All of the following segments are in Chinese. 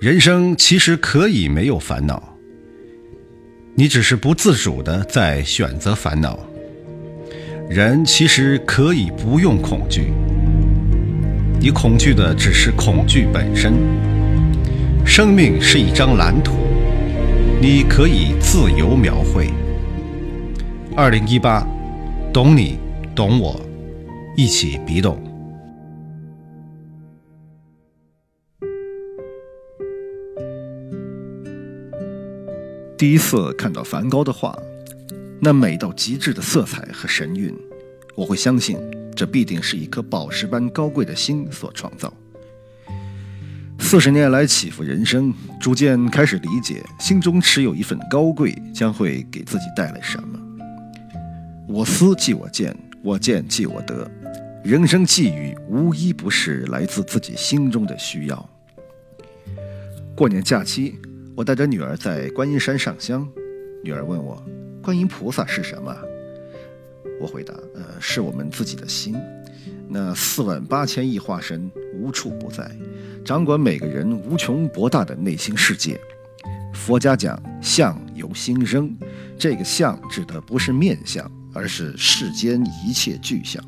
人生其实可以没有烦恼，你只是不自主的在选择烦恼。人其实可以不用恐惧，你恐惧的只是恐惧本身。生命是一张蓝图，你可以自由描绘。二零一八，懂你，懂我，一起笔懂。第一次看到梵高的画，那美到极致的色彩和神韵，我会相信这必定是一颗宝石般高贵的心所创造。四十年来起伏人生，逐渐开始理解，心中持有一份高贵将会给自己带来什么。我思即我见，我见即我得，人生际遇无一不是来自自己心中的需要。过年假期。我带着女儿在观音山上香，女儿问我：“观音菩萨是什么？”我回答：“呃，是我们自己的心，那四万八千亿化身无处不在，掌管每个人无穷博大的内心世界。佛家讲相由心生，这个相指的不是面相，而是世间一切具象。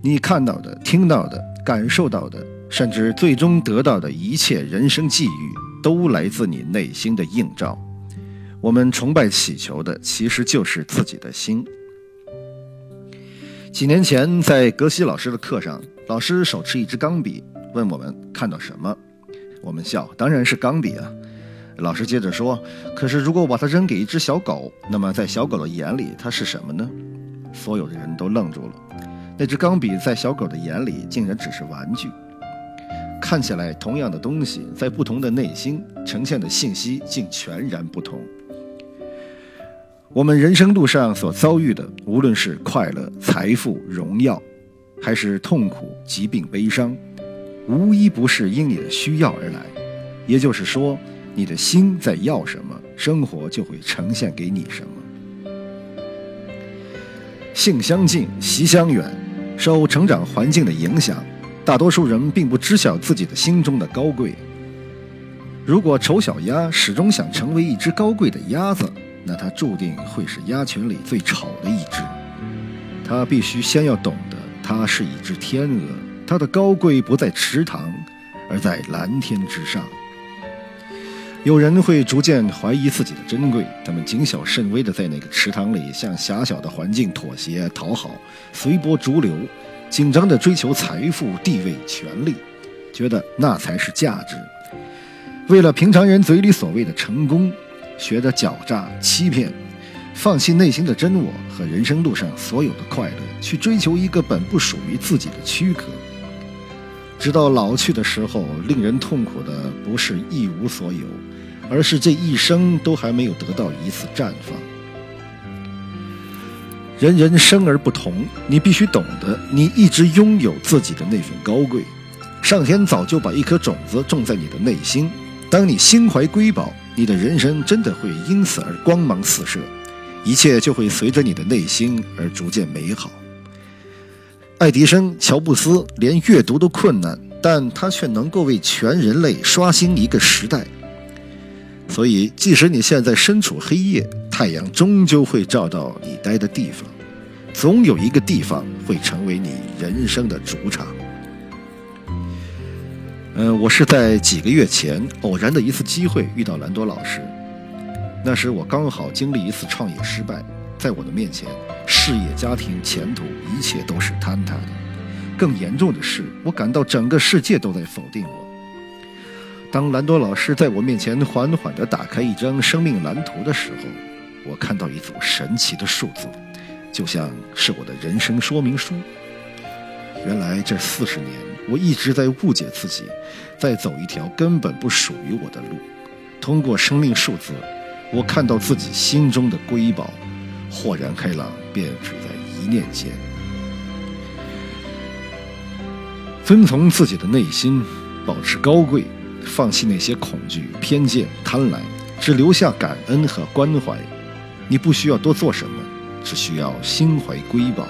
你看到的、听到的、感受到的，甚至最终得到的一切人生际遇。”都来自你内心的映照。我们崇拜祈求的，其实就是自己的心。几年前，在格西老师的课上，老师手持一支钢笔，问我们看到什么。我们笑，当然是钢笔啊。老师接着说：“可是，如果我把它扔给一只小狗，那么在小狗的眼里，它是什么呢？”所有的人都愣住了。那支钢笔在小狗的眼里，竟然只是玩具。看起来同样的东西，在不同的内心呈现的信息竟全然不同。我们人生路上所遭遇的，无论是快乐、财富、荣耀，还是痛苦、疾病、悲伤，无一不是因你的需要而来。也就是说，你的心在要什么，生活就会呈现给你什么。性相近，习相远，受成长环境的影响。大多数人并不知晓自己的心中的高贵。如果丑小鸭始终想成为一只高贵的鸭子，那它注定会是鸭群里最丑的一只。它必须先要懂得，它是一只天鹅，它的高贵不在池塘，而在蓝天之上。有人会逐渐怀疑自己的珍贵，他们谨小慎微地在那个池塘里向狭小的环境妥协讨好，随波逐流。紧张地追求财富、地位、权力，觉得那才是价值。为了平常人嘴里所谓的成功，学着狡诈、欺骗，放弃内心的真我和人生路上所有的快乐，去追求一个本不属于自己的躯壳。直到老去的时候，令人痛苦的不是一无所有，而是这一生都还没有得到一次绽放。人人生而不同，你必须懂得，你一直拥有自己的那份高贵。上天早就把一颗种子种在你的内心，当你心怀瑰宝，你的人生真的会因此而光芒四射，一切就会随着你的内心而逐渐美好。爱迪生、乔布斯连阅读都困难，但他却能够为全人类刷新一个时代。所以，即使你现在身处黑夜，太阳终究会照到你待的地方，总有一个地方会成为你人生的主场。嗯，我是在几个月前偶然的一次机会遇到兰多老师，那时我刚好经历一次创业失败，在我的面前，事业、家庭、前途一切都是坍塌的。更严重的是，我感到整个世界都在否定我。当兰多老师在我面前缓缓地打开一张生命蓝图的时候，我看到一组神奇的数字，就像是我的人生说明书。原来这四十年，我一直在误解自己，在走一条根本不属于我的路。通过生命数字，我看到自己心中的瑰宝，豁然开朗，便只在一念间。遵从自己的内心，保持高贵，放弃那些恐惧、偏见、贪婪，只留下感恩和关怀。你不需要多做什么，只需要心怀瑰宝，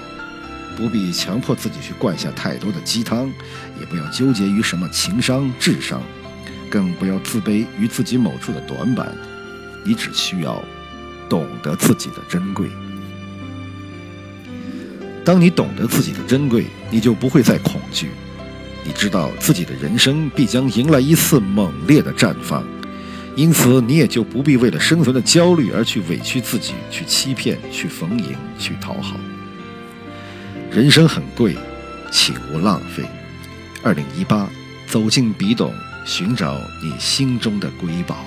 不必强迫自己去灌下太多的鸡汤，也不要纠结于什么情商、智商，更不要自卑于自己某处的短板。你只需要懂得自己的珍贵。当你懂得自己的珍贵，你就不会再恐惧。你知道自己的人生必将迎来一次猛烈的绽放，因此你也就不必为了生存的焦虑而去委屈自己，去欺骗，去逢迎，去讨好。人生很贵，请勿浪费。二零一八，走进笔懂，寻找你心中的瑰宝。